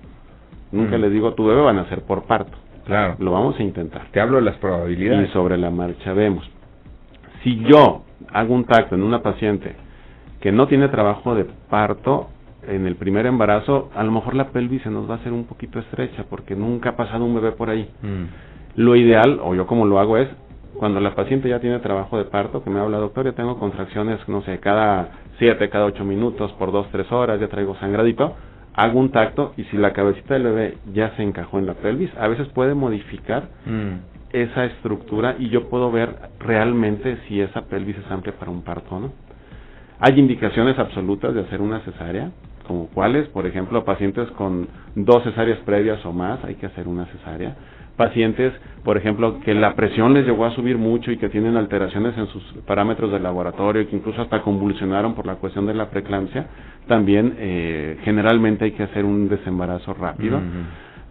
C: Nunca les digo, tu bebé van a ser por parto.
B: Claro.
C: Lo vamos a intentar.
B: Te hablo de las probabilidades.
C: Y sobre la marcha vemos. Si yo hago un tacto en una paciente que no tiene trabajo de parto, en el primer embarazo, a lo mejor la pelvis se nos va a hacer un poquito estrecha porque nunca ha pasado un bebé por ahí. Mm. Lo ideal, o yo como lo hago, es cuando la paciente ya tiene trabajo de parto, que me habla, doctor, ya tengo contracciones, no sé, cada 7, cada 8 minutos, por 2, 3 horas, ya traigo sangradito, hago un tacto y si la cabecita del bebé ya se encajó en la pelvis, a veces puede modificar mm. Esa estructura y yo puedo ver realmente si esa pelvis es amplia para un parto o no. Hay indicaciones absolutas de hacer una cesárea, como cuáles, por ejemplo, pacientes con dos cesáreas previas o más, hay que hacer una cesárea pacientes, por ejemplo, que la presión les llegó a subir mucho y que tienen alteraciones en sus parámetros de laboratorio y que incluso hasta convulsionaron por la cuestión de la preeclampsia, también eh, generalmente hay que hacer un desembarazo rápido.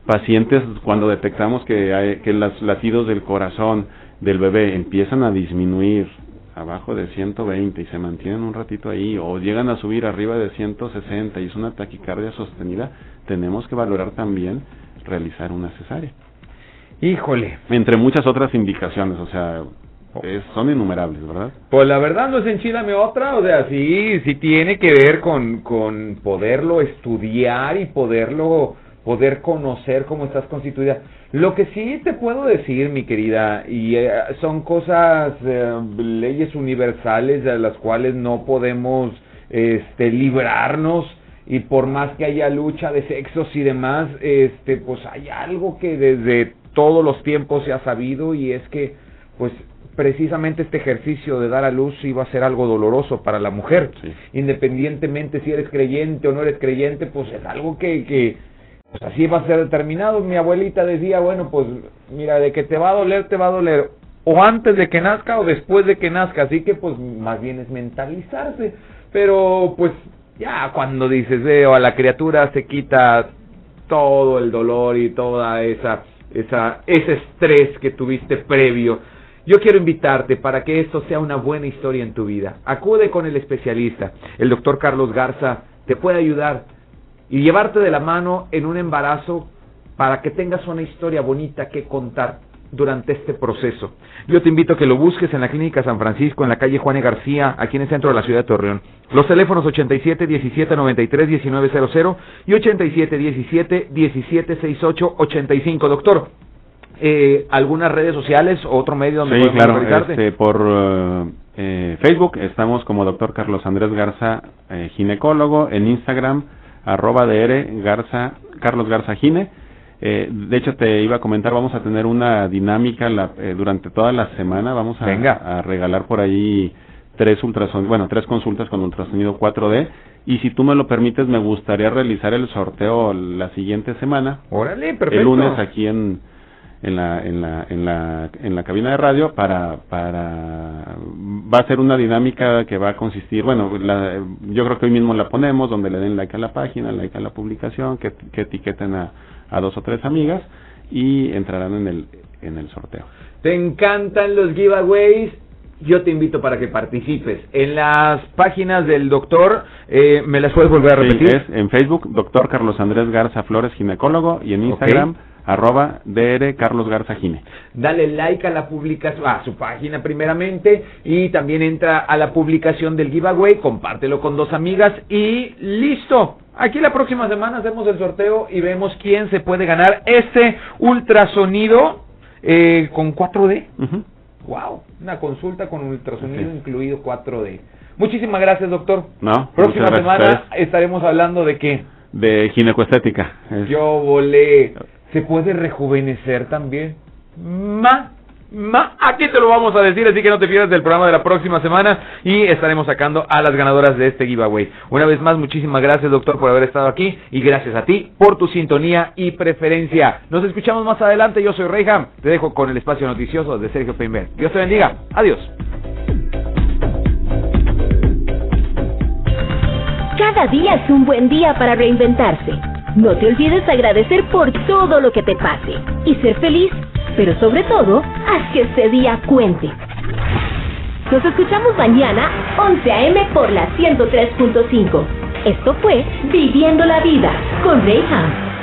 C: Pacientes, cuando detectamos que, hay, que los latidos del corazón del bebé empiezan a disminuir abajo de 120 y se mantienen un ratito ahí o llegan a subir arriba de 160 y es una taquicardia sostenida, tenemos que valorar también realizar una cesárea.
B: Híjole.
C: Entre muchas otras indicaciones, o sea, son innumerables, ¿verdad?
B: Pues la verdad no es enchilame otra, o sea, sí, sí tiene que ver con, con poderlo estudiar y poderlo, poder conocer cómo estás constituida. Lo que sí te puedo decir, mi querida, y eh, son cosas, eh, leyes universales de las cuales no podemos este, librarnos, y por más que haya lucha de sexos y demás, este, pues hay algo que desde todos los tiempos se ha sabido y es que pues precisamente este ejercicio de dar a luz iba a ser algo doloroso para la mujer, independientemente si eres creyente o no eres creyente, pues es algo que, que pues así va a ser determinado. Mi abuelita decía, bueno, pues mira, de que te va a doler, te va a doler, o antes de que nazca o después de que nazca, así que pues más bien es mentalizarse, pero pues Ya cuando dices, veo a la criatura se quita todo el dolor y toda esa, esa, ese estrés que tuviste previo. Yo quiero invitarte para que esto sea una buena historia en tu vida. Acude con el especialista. El doctor Carlos Garza te puede ayudar y llevarte de la mano en un embarazo para que tengas una historia bonita que contar durante este proceso. Yo te invito a que lo busques en la Clínica San Francisco, en la calle Juan García, aquí en el centro de la ciudad de Torreón. Los teléfonos 87 17 93 1900 y 87 17 17 68 85. Doctor, eh, ¿algunas redes sociales o otro medio donde
C: sí, claro, este, por eh, Facebook estamos como doctor Carlos Andrés Garza, eh, ginecólogo, en Instagram, arroba DR Garza, Carlos Garza Gine eh, de hecho, te iba a comentar, vamos a tener una dinámica la, eh, durante toda la semana. Vamos a, a regalar por ahí tres ultrasonidos, bueno, tres consultas con ultrasonido 4D. Y si tú me lo permites, me gustaría realizar el sorteo la siguiente semana.
B: Órale, perfecto.
C: El lunes aquí en, en la, en la, en la, en la cabina de radio para, para, va a ser una dinámica que va a consistir, bueno, la, yo creo que hoy mismo la ponemos, donde le den like a la página, like a la publicación, que, que etiqueten a, a dos o tres amigas y entrarán en el, en el sorteo.
B: ¿Te encantan los giveaways? Yo te invito para que participes. En las páginas del doctor, eh, ¿me las puedes volver a repetir?
C: es en Facebook, doctor Carlos Andrés Garza Flores, ginecólogo, y en Instagram, arroba DR Carlos Garza Gine.
B: Dale like a la publicación, a su página primeramente, y también entra a la publicación del giveaway, compártelo con dos amigas y listo. Aquí la próxima semana hacemos el sorteo y vemos quién se puede ganar este ultrasonido eh, con 4D. Wow, una consulta con ultrasonido incluido 4D. Muchísimas gracias, doctor.
C: No,
B: próxima semana estaremos hablando de qué?
C: De ginecoestética.
B: Yo volé. ¿Se puede rejuvenecer también? Ma aquí te lo vamos a decir, así que no te pierdas del programa de la próxima semana y estaremos sacando a las ganadoras de este giveaway. Una vez más, muchísimas gracias, doctor, por haber estado aquí y gracias a ti por tu sintonía y preferencia. Nos escuchamos más adelante. Yo soy Reyham. Te dejo con el espacio noticioso de Sergio Peinber. Dios te bendiga. Adiós.
A: Cada día es un buen día para reinventarse. No te olvides agradecer por todo lo que te pase y ser feliz pero sobre todo, haz que este día cuente. Nos escuchamos mañana, 11 a.m. por la 103.5. Esto fue Viviendo la Vida con Reyham.